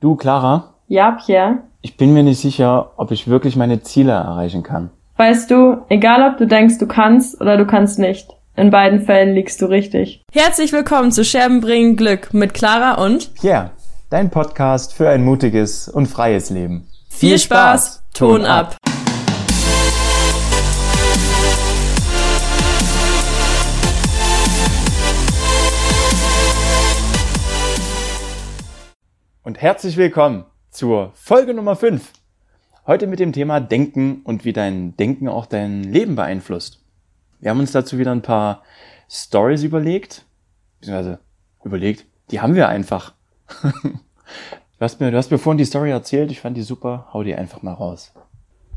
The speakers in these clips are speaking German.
Du, Clara? Ja, Pierre? Ich bin mir nicht sicher, ob ich wirklich meine Ziele erreichen kann. Weißt du, egal ob du denkst, du kannst oder du kannst nicht, in beiden Fällen liegst du richtig. Herzlich willkommen zu Scherben bringen Glück mit Clara und Pierre, dein Podcast für ein mutiges und freies Leben. Viel Spaß, Ton ab. Und herzlich willkommen zur Folge Nummer 5. Heute mit dem Thema Denken und wie dein Denken auch dein Leben beeinflusst. Wir haben uns dazu wieder ein paar Stories überlegt, beziehungsweise überlegt, die haben wir einfach. du, hast mir, du hast mir vorhin die Story erzählt, ich fand die super, hau die einfach mal raus.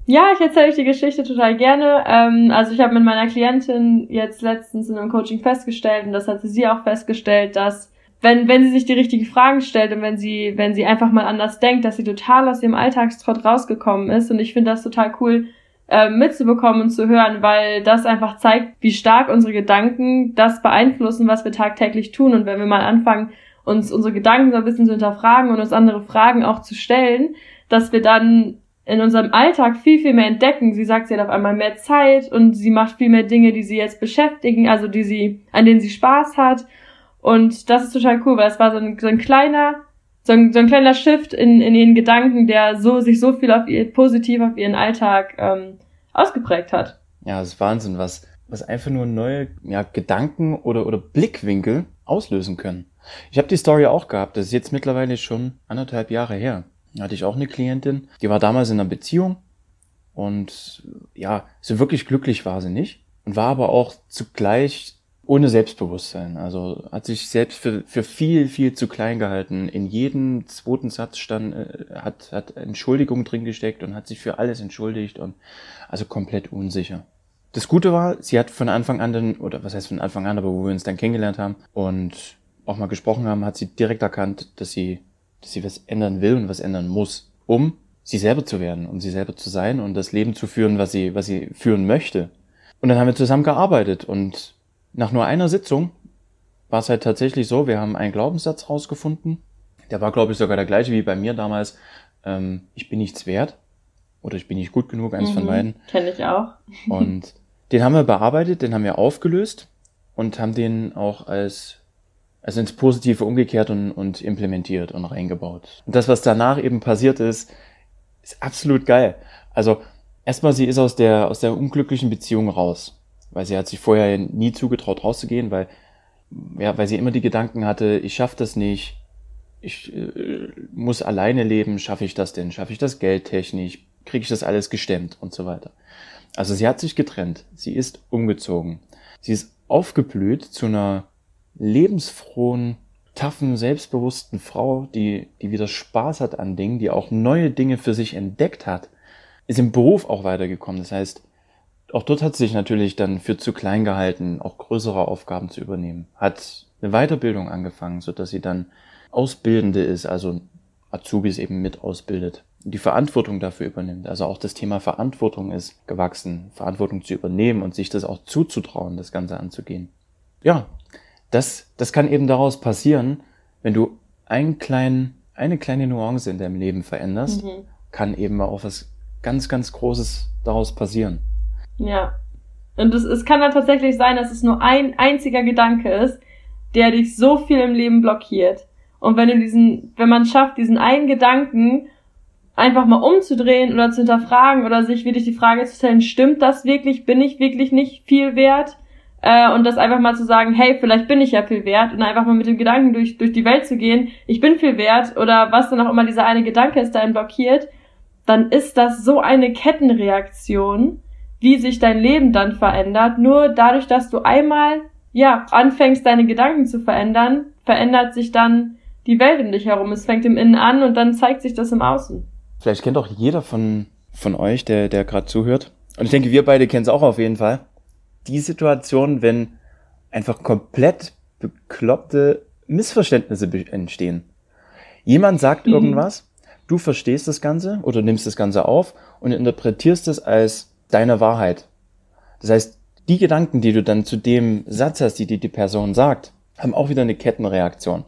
Ja, ich erzähle euch die Geschichte total gerne. Ähm, also ich habe mit meiner Klientin jetzt letztens in einem Coaching festgestellt, und das hatte sie auch festgestellt, dass wenn, wenn sie sich die richtigen Fragen stellt und wenn sie, wenn sie einfach mal anders denkt, dass sie total aus ihrem Alltagstrott rausgekommen ist. Und ich finde das total cool, äh, mitzubekommen und zu hören, weil das einfach zeigt, wie stark unsere Gedanken das beeinflussen, was wir tagtäglich tun. Und wenn wir mal anfangen, uns unsere Gedanken so ein bisschen zu hinterfragen und uns andere Fragen auch zu stellen, dass wir dann in unserem Alltag viel, viel mehr entdecken. Sie sagt, sie hat auf einmal mehr Zeit und sie macht viel mehr Dinge, die sie jetzt beschäftigen, also die sie, an denen sie Spaß hat. Und das ist total cool, weil es war so ein, so ein kleiner, so ein, so ein kleiner Shift in, in ihren Gedanken, der so sich so viel auf ihr positiv auf ihren Alltag ähm, ausgeprägt hat. Ja, das ist Wahnsinn, was, was einfach nur neue ja, Gedanken oder, oder Blickwinkel auslösen können. Ich habe die Story auch gehabt, das ist jetzt mittlerweile schon anderthalb Jahre her. Da hatte ich auch eine Klientin, die war damals in einer Beziehung und ja, so wirklich glücklich war sie nicht und war aber auch zugleich ohne Selbstbewusstsein. Also hat sich selbst für, für viel, viel zu klein gehalten. In jedem zweiten Satz stand, äh, hat, hat Entschuldigung drin gesteckt und hat sich für alles entschuldigt und also komplett unsicher. Das Gute war, sie hat von Anfang an dann, oder was heißt von Anfang an, aber wo wir uns dann kennengelernt haben und auch mal gesprochen haben, hat sie direkt erkannt, dass sie, dass sie was ändern will und was ändern muss, um sie selber zu werden, um sie selber zu sein und das Leben zu führen, was sie, was sie führen möchte. Und dann haben wir zusammen gearbeitet und nach nur einer Sitzung war es halt tatsächlich so, wir haben einen Glaubenssatz rausgefunden. Der war, glaube ich, sogar der gleiche wie bei mir damals. Ähm, ich bin nichts wert oder ich bin nicht gut genug, eins mhm, von beiden. Kenne ich auch. und den haben wir bearbeitet, den haben wir aufgelöst und haben den auch als also ins Positive umgekehrt und, und implementiert und reingebaut. Und das, was danach eben passiert ist, ist absolut geil. Also erstmal, sie ist aus der aus der unglücklichen Beziehung raus weil sie hat sich vorher nie zugetraut rauszugehen, weil ja, weil sie immer die Gedanken hatte, ich schaffe das nicht, ich äh, muss alleine leben, schaffe ich das denn, schaffe ich das Geld technisch, kriege ich das alles gestemmt und so weiter. Also sie hat sich getrennt, sie ist umgezogen, sie ist aufgeblüht zu einer lebensfrohen, taffen, selbstbewussten Frau, die, die wieder Spaß hat an Dingen, die auch neue Dinge für sich entdeckt hat, ist im Beruf auch weitergekommen. Das heißt, auch dort hat sie sich natürlich dann für zu klein gehalten, auch größere Aufgaben zu übernehmen. Hat eine Weiterbildung angefangen, so dass sie dann Ausbildende ist, also Azubis eben mit ausbildet, die Verantwortung dafür übernimmt. Also auch das Thema Verantwortung ist gewachsen, Verantwortung zu übernehmen und sich das auch zuzutrauen, das Ganze anzugehen. Ja, das, das kann eben daraus passieren, wenn du einen kleinen, eine kleine Nuance in deinem Leben veränderst, mhm. kann eben auch was ganz, ganz Großes daraus passieren. Ja. Und es, es kann dann tatsächlich sein, dass es nur ein einziger Gedanke ist, der dich so viel im Leben blockiert. Und wenn du diesen, wenn man schafft, diesen einen Gedanken einfach mal umzudrehen oder zu hinterfragen oder sich wirklich die Frage zu stellen, stimmt das wirklich? Bin ich wirklich nicht viel wert? Äh, und das einfach mal zu sagen, hey, vielleicht bin ich ja viel wert und einfach mal mit dem Gedanken durch, durch die Welt zu gehen, ich bin viel wert oder was dann auch immer dieser eine Gedanke ist, der einen blockiert, dann ist das so eine Kettenreaktion, wie sich dein Leben dann verändert. Nur dadurch, dass du einmal, ja, anfängst, deine Gedanken zu verändern, verändert sich dann die Welt um dich herum. Es fängt im Innen an und dann zeigt sich das im Außen. Vielleicht kennt auch jeder von, von euch, der, der gerade zuhört. Und ich denke, wir beide kennen es auch auf jeden Fall. Die Situation, wenn einfach komplett bekloppte Missverständnisse entstehen. Jemand sagt mhm. irgendwas, du verstehst das Ganze oder nimmst das Ganze auf und interpretierst es als deine Wahrheit. Das heißt, die Gedanken, die du dann zu dem Satz hast, die die Person sagt, haben auch wieder eine Kettenreaktion.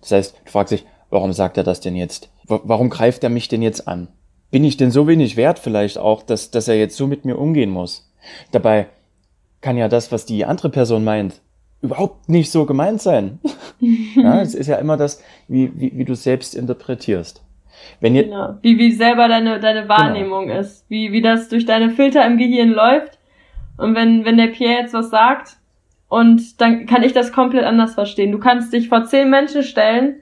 Das heißt, du fragst dich, warum sagt er das denn jetzt? warum greift er mich denn jetzt an? Bin ich denn so wenig wert vielleicht auch, dass, dass er jetzt so mit mir umgehen muss? Dabei kann ja das, was die andere Person meint, überhaupt nicht so gemeint sein. ja, es ist ja immer das, wie, wie, wie du selbst interpretierst. Wenn ihr, genau. Wie, wie selber deine, deine genau. Wahrnehmung genau. ist. Wie, wie das durch deine Filter im Gehirn läuft. Und wenn, wenn der Pierre jetzt was sagt, und dann kann ich das komplett anders verstehen. Du kannst dich vor zehn Menschen stellen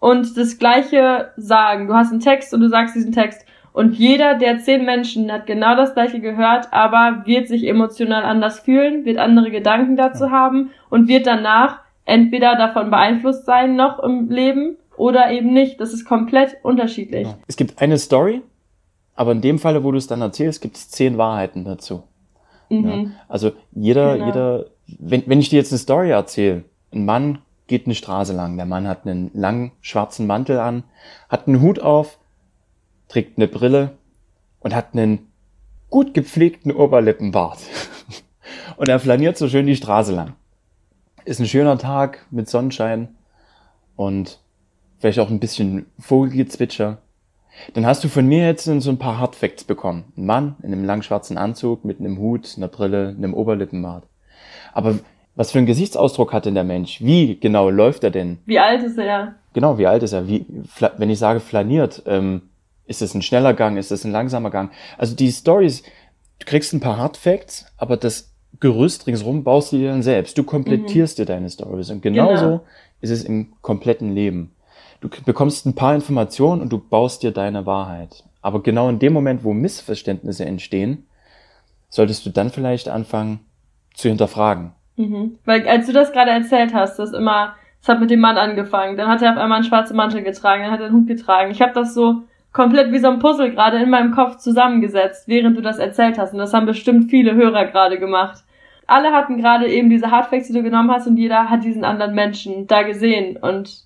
und das Gleiche sagen. Du hast einen Text und du sagst diesen Text. Und jeder der zehn Menschen hat genau das Gleiche gehört, aber wird sich emotional anders fühlen, wird andere Gedanken dazu haben und wird danach entweder davon beeinflusst sein noch im Leben oder eben nicht. Das ist komplett unterschiedlich. Es gibt eine Story, aber in dem Falle, wo du es dann erzählst, gibt es zehn Wahrheiten dazu. Mhm. Ja? Also jeder, genau. jeder, wenn, wenn ich dir jetzt eine Story erzähle, ein Mann geht eine Straße lang, der Mann hat einen langen schwarzen Mantel an, hat einen Hut auf, trägt eine Brille und hat einen gut gepflegten Oberlippenbart. und er flaniert so schön die Straße lang. Ist ein schöner Tag mit Sonnenschein und vielleicht auch ein bisschen Vogelgezwitscher. Dann hast du von mir jetzt so ein paar Hardfacts bekommen. Ein Mann in einem lang schwarzen Anzug mit einem Hut, einer Brille, einem Oberlippenbart. Aber was für einen Gesichtsausdruck hat denn der Mensch? Wie genau läuft er denn? Wie alt ist er? Genau, wie alt ist er? Wie, wenn ich sage flaniert, ähm, ist es ein schneller Gang, ist es ein langsamer Gang? Also die Stories, du kriegst ein paar Hardfacts, aber das Gerüst ringsrum baust du dir dann selbst. Du komplettierst mhm. dir deine Stories. Und genauso genau. ist es im kompletten Leben. Du bekommst ein paar Informationen und du baust dir deine Wahrheit. Aber genau in dem Moment, wo Missverständnisse entstehen, solltest du dann vielleicht anfangen zu hinterfragen. Mhm. Weil als du das gerade erzählt hast, das immer, es hat mit dem Mann angefangen, dann hat er auf einmal einen schwarzen Mantel getragen, dann hat er einen Hut getragen. Ich habe das so komplett wie so ein Puzzle gerade in meinem Kopf zusammengesetzt, während du das erzählt hast. Und das haben bestimmt viele Hörer gerade gemacht. Alle hatten gerade eben diese Hardfacts, die du genommen hast, und jeder hat diesen anderen Menschen da gesehen. Und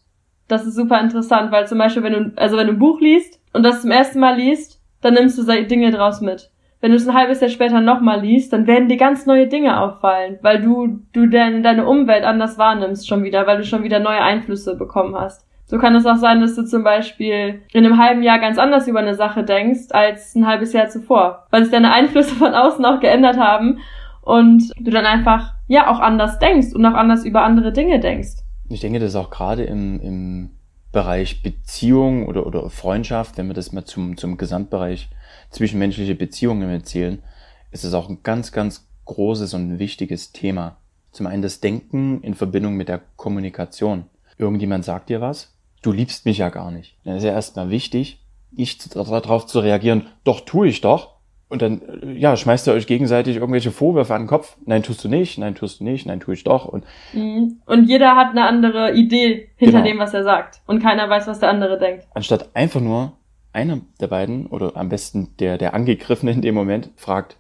das ist super interessant, weil zum Beispiel, wenn du, also wenn du ein Buch liest und das zum ersten Mal liest, dann nimmst du Dinge draus mit. Wenn du es ein halbes Jahr später nochmal liest, dann werden dir ganz neue Dinge auffallen, weil du, du dein, deine Umwelt anders wahrnimmst schon wieder, weil du schon wieder neue Einflüsse bekommen hast. So kann es auch sein, dass du zum Beispiel in einem halben Jahr ganz anders über eine Sache denkst als ein halbes Jahr zuvor, weil sich deine Einflüsse von außen auch geändert haben und du dann einfach ja auch anders denkst und auch anders über andere Dinge denkst. Ich denke, das ist auch gerade im, im Bereich Beziehung oder, oder Freundschaft, wenn wir das mal zum, zum Gesamtbereich zwischenmenschliche Beziehungen erzählen, ist es auch ein ganz, ganz großes und wichtiges Thema. Zum einen das Denken in Verbindung mit der Kommunikation. Irgendjemand sagt dir was, du liebst mich ja gar nicht. Dann ist ja erstmal wichtig, nicht darauf zu reagieren, doch tue ich doch, und dann, ja, schmeißt ihr euch gegenseitig irgendwelche Vorwürfe an den Kopf. Nein, tust du nicht, nein, tust du nicht, nein, tue ich doch. Und, mhm. und jeder hat eine andere Idee hinter genau. dem, was er sagt. Und keiner weiß, was der andere denkt. Anstatt einfach nur einer der beiden oder am besten der, der Angegriffene in dem Moment fragt,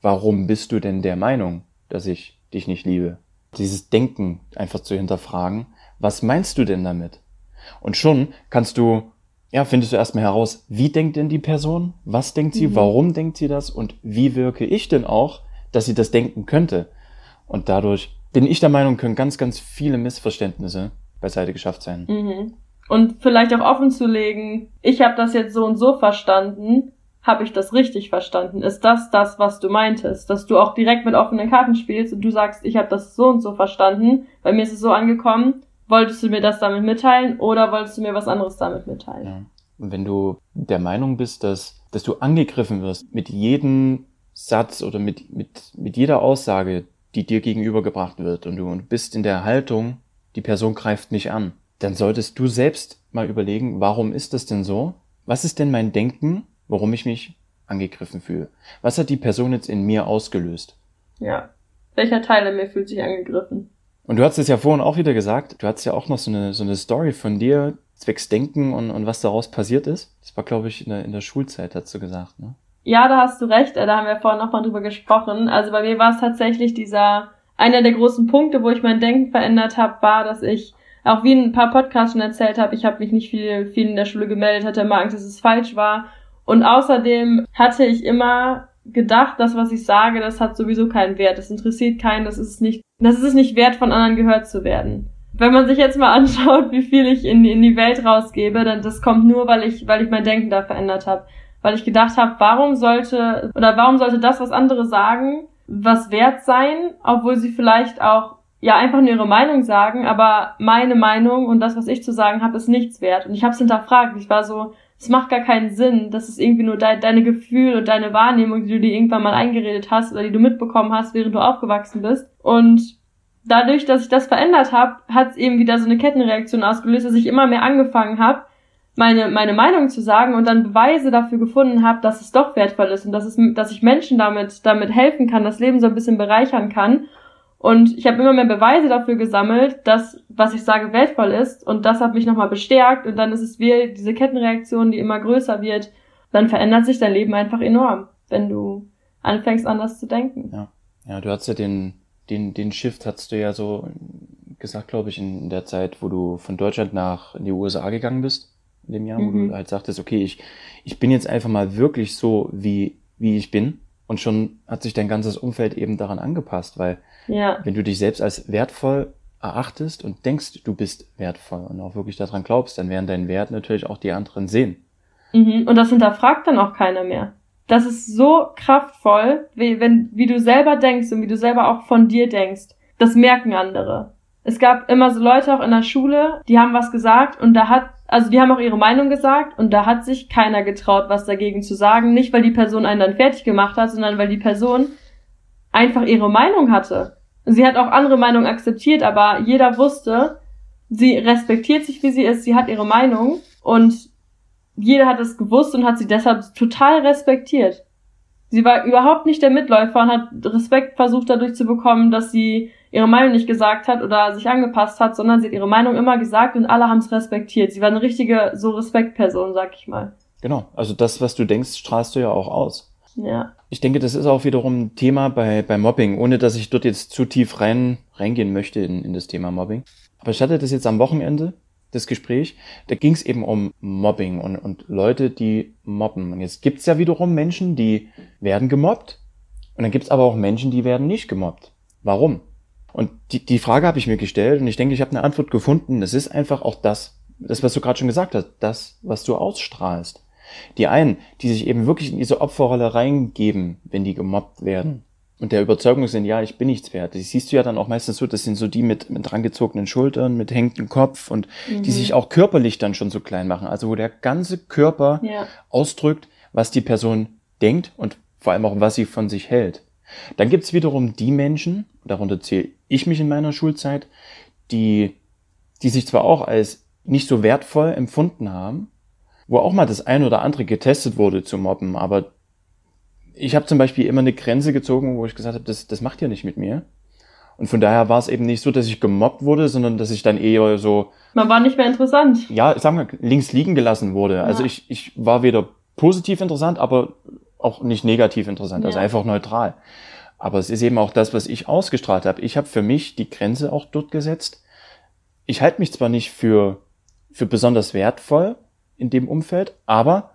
warum bist du denn der Meinung, dass ich dich nicht liebe? Dieses Denken einfach zu hinterfragen. Was meinst du denn damit? Und schon kannst du ja, findest du erstmal heraus, wie denkt denn die Person? Was denkt sie? Mhm. Warum denkt sie das? Und wie wirke ich denn auch, dass sie das denken könnte? Und dadurch bin ich der Meinung, können ganz, ganz viele Missverständnisse beiseite geschafft sein. Mhm. Und vielleicht auch offen zu legen, ich habe das jetzt so und so verstanden, habe ich das richtig verstanden? Ist das das, was du meintest? Dass du auch direkt mit offenen Karten spielst und du sagst, ich habe das so und so verstanden, bei mir ist es so angekommen wolltest du mir das damit mitteilen oder wolltest du mir was anderes damit mitteilen? Ja. Und wenn du der Meinung bist, dass, dass du angegriffen wirst mit jedem Satz oder mit, mit, mit jeder Aussage, die dir gegenübergebracht wird und du, und bist in der Haltung, die Person greift nicht an, dann solltest du selbst mal überlegen, warum ist das denn so? Was ist denn mein Denken, warum ich mich angegriffen fühle? Was hat die Person jetzt in mir ausgelöst? Ja. Welcher Teil in mir fühlt sich angegriffen? Und du hast es ja vorhin auch wieder gesagt, du hattest ja auch noch so eine, so eine Story von dir, zwecks Denken und, und was daraus passiert ist. Das war, glaube ich, in der, in der Schulzeit, hast du gesagt, ne? Ja, da hast du recht, äh, da haben wir vorhin noch mal drüber gesprochen. Also bei mir war es tatsächlich dieser, einer der großen Punkte, wo ich mein Denken verändert habe, war, dass ich, auch wie ein paar Podcasts schon erzählt habe, ich habe mich nicht viel, viel in der Schule gemeldet, hatte immer Angst, dass es falsch war. Und außerdem hatte ich immer gedacht, das, was ich sage, das hat sowieso keinen Wert. Das interessiert keinen, das ist nicht, das ist es nicht wert, von anderen gehört zu werden. wenn man sich jetzt mal anschaut, wie viel ich in, in die Welt rausgebe, dann das kommt nur, weil ich, weil ich mein Denken da verändert habe. Weil ich gedacht habe, warum sollte oder warum sollte das, was andere sagen, was wert sein, obwohl sie vielleicht auch ja einfach nur ihre Meinung sagen, aber meine Meinung und das, was ich zu sagen habe, ist nichts wert. Und ich habe es hinterfragt. Ich war so, es macht gar keinen Sinn. Das ist irgendwie nur de deine Gefühle und deine Wahrnehmung, die du dir irgendwann mal eingeredet hast oder die du mitbekommen hast, während du aufgewachsen bist. Und dadurch, dass ich das verändert habe, hat es eben wieder so eine Kettenreaktion ausgelöst, dass ich immer mehr angefangen habe, meine, meine Meinung zu sagen und dann Beweise dafür gefunden habe, dass es doch wertvoll ist und dass, es, dass ich Menschen damit, damit helfen kann, das Leben so ein bisschen bereichern kann. Und ich habe immer mehr Beweise dafür gesammelt, dass was ich sage wertvoll ist und das hat mich nochmal bestärkt und dann ist es wie diese Kettenreaktion, die immer größer wird. Dann verändert sich dein Leben einfach enorm, wenn du anfängst anders zu denken. Ja, ja du hast ja den den, den Shift hast du ja so gesagt, glaube ich, in der Zeit, wo du von Deutschland nach in die USA gegangen bist, in dem Jahr, mhm. wo du mhm. halt sagtest, okay, ich, ich bin jetzt einfach mal wirklich so, wie, wie ich bin. Und schon hat sich dein ganzes Umfeld eben daran angepasst, weil ja. wenn du dich selbst als wertvoll erachtest und denkst, du bist wertvoll und auch wirklich daran glaubst, dann werden deinen Wert natürlich auch die anderen sehen. Mhm. Und das hinterfragt dann auch keiner mehr das ist so kraftvoll, wie, wenn, wie du selber denkst und wie du selber auch von dir denkst. Das merken andere. Es gab immer so Leute auch in der Schule, die haben was gesagt und da hat, also die haben auch ihre Meinung gesagt und da hat sich keiner getraut, was dagegen zu sagen. Nicht, weil die Person einen dann fertig gemacht hat, sondern weil die Person einfach ihre Meinung hatte. Sie hat auch andere Meinungen akzeptiert, aber jeder wusste, sie respektiert sich, wie sie ist, sie hat ihre Meinung und jeder hat es gewusst und hat sie deshalb total respektiert. Sie war überhaupt nicht der Mitläufer und hat Respekt versucht dadurch zu bekommen, dass sie ihre Meinung nicht gesagt hat oder sich angepasst hat, sondern sie hat ihre Meinung immer gesagt und alle haben es respektiert. Sie war eine richtige so Respektperson, sag ich mal. Genau, also das, was du denkst, strahlst du ja auch aus. Ja. Ich denke, das ist auch wiederum ein Thema bei, bei Mobbing, ohne dass ich dort jetzt zu tief rein, reingehen möchte in, in das Thema Mobbing. Aber ich hatte das jetzt am Wochenende das Gespräch, da ging es eben um Mobbing und, und Leute, die mobben. Und jetzt gibt es ja wiederum Menschen, die werden gemobbt. Und dann gibt es aber auch Menschen, die werden nicht gemobbt. Warum? Und die, die Frage habe ich mir gestellt und ich denke, ich habe eine Antwort gefunden. Das ist einfach auch das, das, was du gerade schon gesagt hast, das, was du ausstrahlst. Die einen, die sich eben wirklich in diese Opferrolle reingeben, wenn die gemobbt werden und der Überzeugung sind, ja, ich bin nichts wert. Das siehst du ja dann auch meistens so, das sind so die mit, mit drangezogenen Schultern, mit hängendem Kopf und mhm. die sich auch körperlich dann schon so klein machen. Also wo der ganze Körper ja. ausdrückt, was die Person denkt und vor allem auch, was sie von sich hält. Dann gibt's wiederum die Menschen, darunter zähle ich mich in meiner Schulzeit, die, die sich zwar auch als nicht so wertvoll empfunden haben, wo auch mal das ein oder andere getestet wurde zu mobben, aber ich habe zum Beispiel immer eine Grenze gezogen, wo ich gesagt habe, das, das macht ihr nicht mit mir. Und von daher war es eben nicht so, dass ich gemobbt wurde, sondern dass ich dann eher so. Man war nicht mehr interessant. Ja, sagen wir, links liegen gelassen wurde. Also ja. Also ich, ich war weder positiv interessant, aber auch nicht negativ interessant, also ja. also einfach neutral. Aber es ist eben auch das, was ich ausgestrahlt habe. Ich habe für mich die Grenze auch dort gesetzt. Ich halte mich zwar nicht für, für besonders wertvoll in dem Umfeld, aber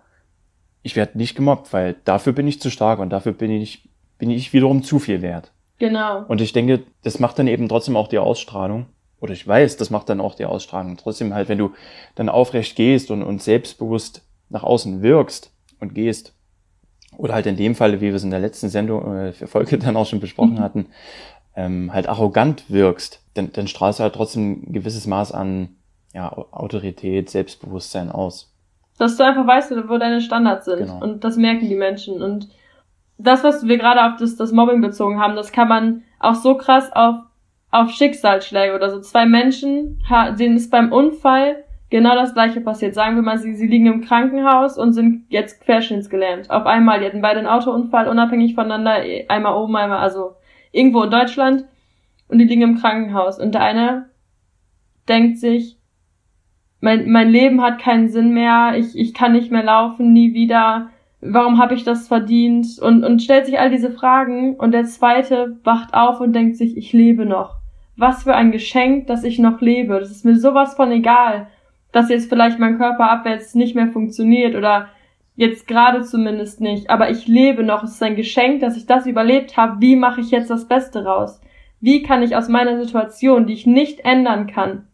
ich werde nicht gemobbt, weil dafür bin ich zu stark und dafür bin ich, bin ich wiederum zu viel wert. Genau. Und ich denke, das macht dann eben trotzdem auch die Ausstrahlung. Oder ich weiß, das macht dann auch die Ausstrahlung. Trotzdem halt, wenn du dann aufrecht gehst und, und selbstbewusst nach außen wirkst und gehst, oder halt in dem Fall, wie wir es in der letzten Sendung, äh, für Folge dann auch schon besprochen mhm. hatten, ähm, halt arrogant wirkst, dann, dann strahlst du halt trotzdem ein gewisses Maß an ja, Autorität, Selbstbewusstsein aus. Dass du einfach weißt, wo deine Standards sind. Genau. Und das merken die Menschen. Und das, was wir gerade auf das, das Mobbing bezogen haben, das kann man auch so krass auf, auf Schicksalsschläge oder so. Zwei Menschen, denen ist beim Unfall genau das gleiche passiert. Sagen wir mal, sie, sie liegen im Krankenhaus und sind jetzt querschnittsgelähmt. Auf einmal, die hatten beide einen Autounfall, unabhängig voneinander, einmal oben, einmal, also irgendwo in Deutschland. Und die liegen im Krankenhaus. Und der eine denkt sich, mein, mein Leben hat keinen Sinn mehr, ich, ich kann nicht mehr laufen, nie wieder, warum habe ich das verdient? Und, und stellt sich all diese Fragen und der zweite wacht auf und denkt sich, ich lebe noch. Was für ein Geschenk, dass ich noch lebe. Das ist mir sowas von egal, dass jetzt vielleicht mein Körper abwärts nicht mehr funktioniert oder jetzt gerade zumindest nicht. Aber ich lebe noch. Es ist ein Geschenk, dass ich das überlebt habe. Wie mache ich jetzt das Beste raus? Wie kann ich aus meiner Situation, die ich nicht ändern kann,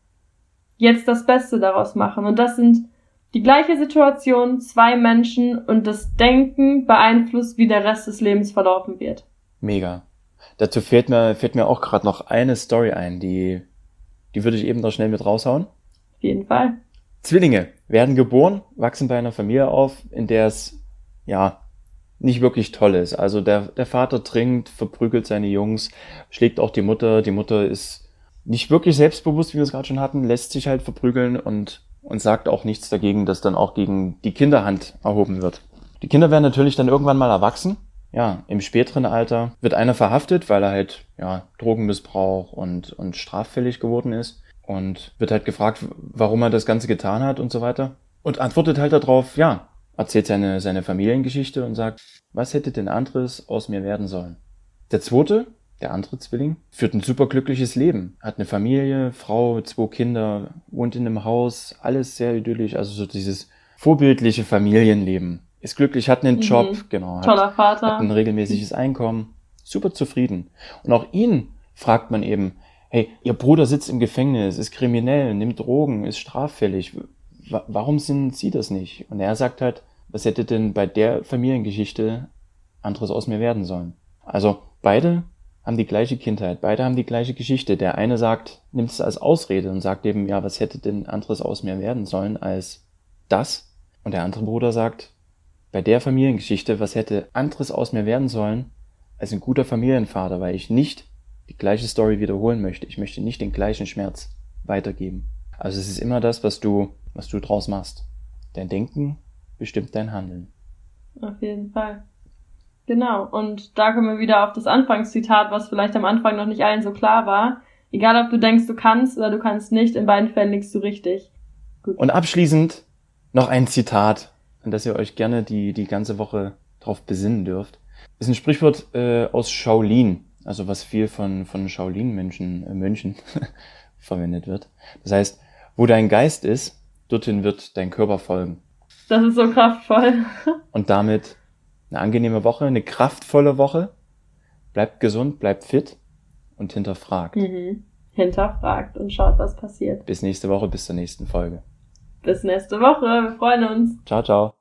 jetzt das Beste daraus machen. Und das sind die gleiche Situation, zwei Menschen und das Denken beeinflusst, wie der Rest des Lebens verlaufen wird. Mega. Dazu fällt mir, fällt mir auch gerade noch eine Story ein, die, die würde ich eben noch schnell mit raushauen. Auf jeden Fall. Zwillinge werden geboren, wachsen bei einer Familie auf, in der es, ja, nicht wirklich toll ist. Also der, der Vater trinkt, verprügelt seine Jungs, schlägt auch die Mutter. Die Mutter ist nicht wirklich selbstbewusst, wie wir es gerade schon hatten, lässt sich halt verprügeln und, und sagt auch nichts dagegen, dass dann auch gegen die Kinderhand erhoben wird. Die Kinder werden natürlich dann irgendwann mal erwachsen. Ja, im späteren Alter wird einer verhaftet, weil er halt, ja, Drogenmissbrauch und, und straffällig geworden ist und wird halt gefragt, warum er das Ganze getan hat und so weiter. Und antwortet halt darauf, ja, erzählt seine, seine Familiengeschichte und sagt, was hätte denn anderes aus mir werden sollen? Der zweite, der andere Zwilling, führt ein superglückliches Leben, hat eine Familie, Frau, zwei Kinder, wohnt in einem Haus, alles sehr idyllisch, also so dieses vorbildliche Familienleben. Ist glücklich, hat einen mhm. Job, genau. Toller hat, Vater. Hat ein regelmäßiges Einkommen, super zufrieden. Und auch ihn fragt man eben, hey, ihr Bruder sitzt im Gefängnis, ist kriminell, nimmt Drogen, ist straffällig. Warum sind Sie das nicht? Und er sagt halt, was hätte denn bei der Familiengeschichte anderes aus mir werden sollen? Also beide haben die gleiche Kindheit, beide haben die gleiche Geschichte. Der eine sagt, nimmt es als Ausrede und sagt eben, ja, was hätte denn anderes aus mir werden sollen als das? Und der andere Bruder sagt, bei der Familiengeschichte, was hätte anderes aus mir werden sollen als ein guter Familienvater, weil ich nicht die gleiche Story wiederholen möchte. Ich möchte nicht den gleichen Schmerz weitergeben. Also es ist immer das, was du, was du draus machst. Dein Denken bestimmt dein Handeln. Auf jeden Fall. Genau. Und da kommen wir wieder auf das Anfangszitat, was vielleicht am Anfang noch nicht allen so klar war. Egal, ob du denkst, du kannst oder du kannst nicht, in beiden Fällen liegst du richtig. Gut. Und abschließend noch ein Zitat, an das ihr euch gerne die, die ganze Woche drauf besinnen dürft. Ist ein Sprichwort äh, aus Shaolin also was viel von, von Shaolin-Mönchen äh, Mönchen verwendet wird. Das heißt, wo dein Geist ist, dorthin wird dein Körper folgen. Das ist so kraftvoll. Und damit eine angenehme Woche, eine kraftvolle Woche. Bleibt gesund, bleibt fit und hinterfragt. Mhm. Hinterfragt und schaut, was passiert. Bis nächste Woche, bis zur nächsten Folge. Bis nächste Woche, wir freuen uns. Ciao, ciao.